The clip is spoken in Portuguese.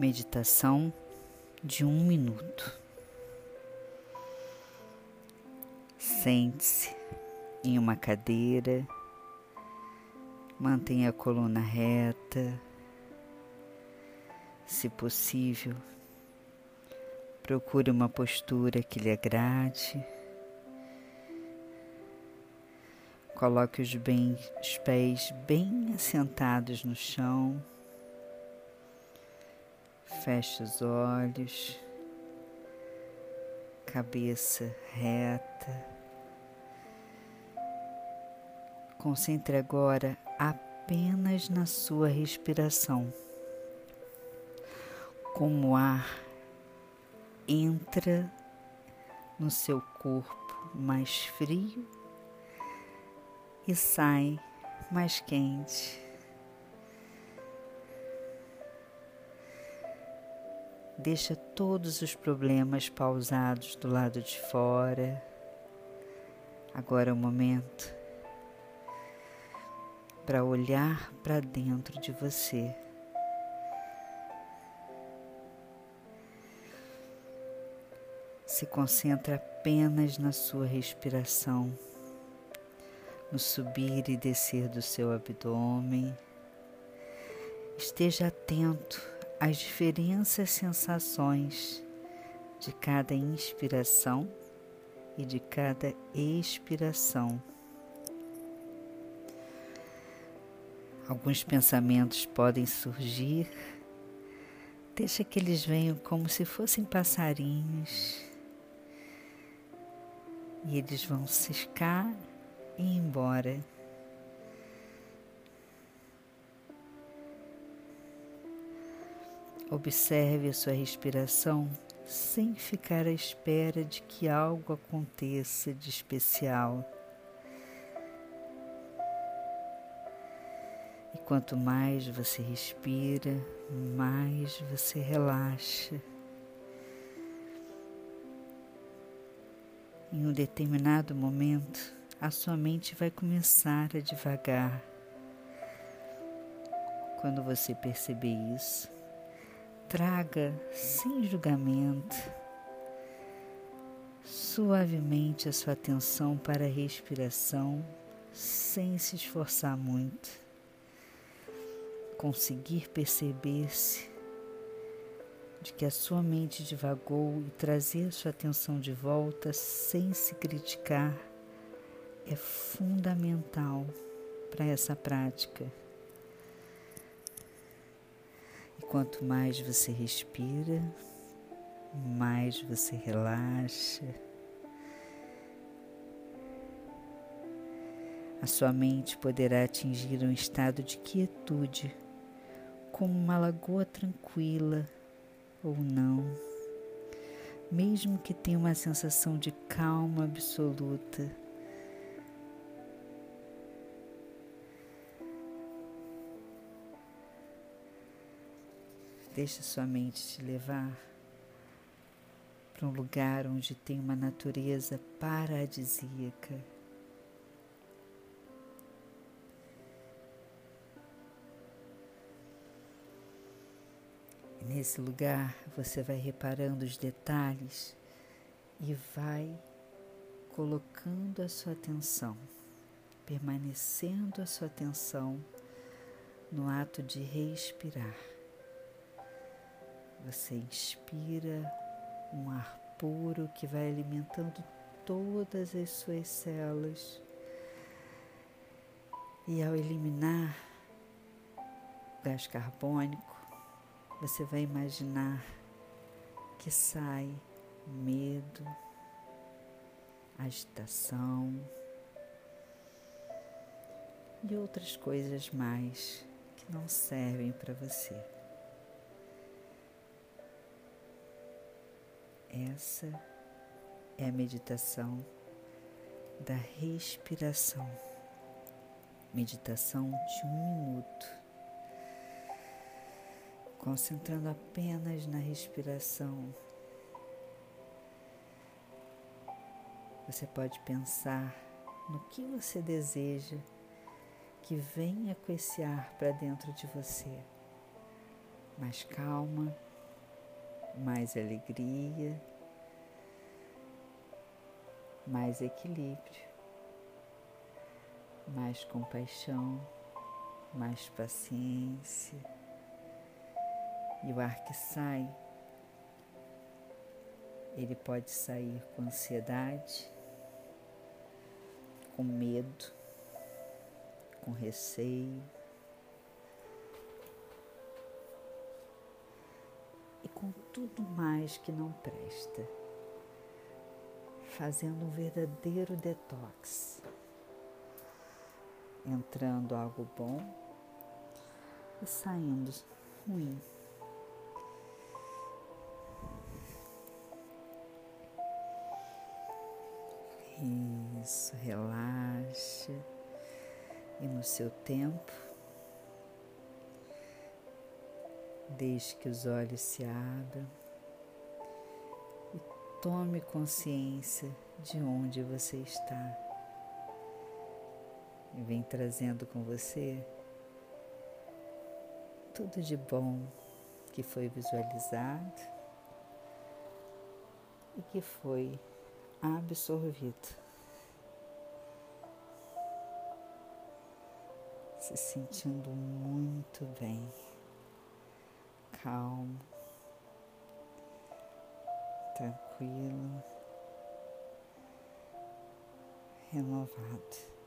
Meditação de um minuto. Sente-se em uma cadeira, mantenha a coluna reta. Se possível, procure uma postura que lhe agrade. Coloque os, bem, os pés bem assentados no chão. Feche os olhos, cabeça reta. Concentre agora apenas na sua respiração. Como o ar entra no seu corpo mais frio e sai mais quente. Deixa todos os problemas pausados do lado de fora. Agora é o momento para olhar para dentro de você. Se concentra apenas na sua respiração, no subir e descer do seu abdômen. Esteja atento as diferentes sensações de cada inspiração e de cada expiração. Alguns pensamentos podem surgir, deixa que eles venham como se fossem passarinhos e eles vão ciscar e ir embora. Observe a sua respiração sem ficar à espera de que algo aconteça de especial. E quanto mais você respira, mais você relaxa. Em um determinado momento, a sua mente vai começar a devagar. Quando você perceber isso, traga sem julgamento suavemente a sua atenção para a respiração sem se esforçar muito. Conseguir perceber-se de que a sua mente divagou e trazer a sua atenção de volta sem se criticar é fundamental para essa prática. Quanto mais você respira, mais você relaxa. A sua mente poderá atingir um estado de quietude, como uma lagoa tranquila ou não, mesmo que tenha uma sensação de calma absoluta Deixa sua mente te levar para um lugar onde tem uma natureza paradisíaca. E nesse lugar você vai reparando os detalhes e vai colocando a sua atenção, permanecendo a sua atenção no ato de respirar. Você inspira um ar puro que vai alimentando todas as suas células. E ao eliminar o gás carbônico, você vai imaginar que sai medo, agitação e outras coisas mais que não servem para você. Essa é a meditação da respiração. Meditação de um minuto. Concentrando apenas na respiração. Você pode pensar no que você deseja que venha com esse ar para dentro de você. Mais calma, mais alegria, mais equilíbrio, mais compaixão, mais paciência. E o ar que sai, ele pode sair com ansiedade, com medo, com receio. E com tudo mais que não presta, fazendo um verdadeiro detox, entrando algo bom e saindo ruim. Isso, relaxa e no seu tempo, deixe que os olhos se abram tome consciência de onde você está. E vem trazendo com você tudo de bom que foi visualizado e que foi absorvido. Se sentindo muito bem, calmo, tranquilo, renovado.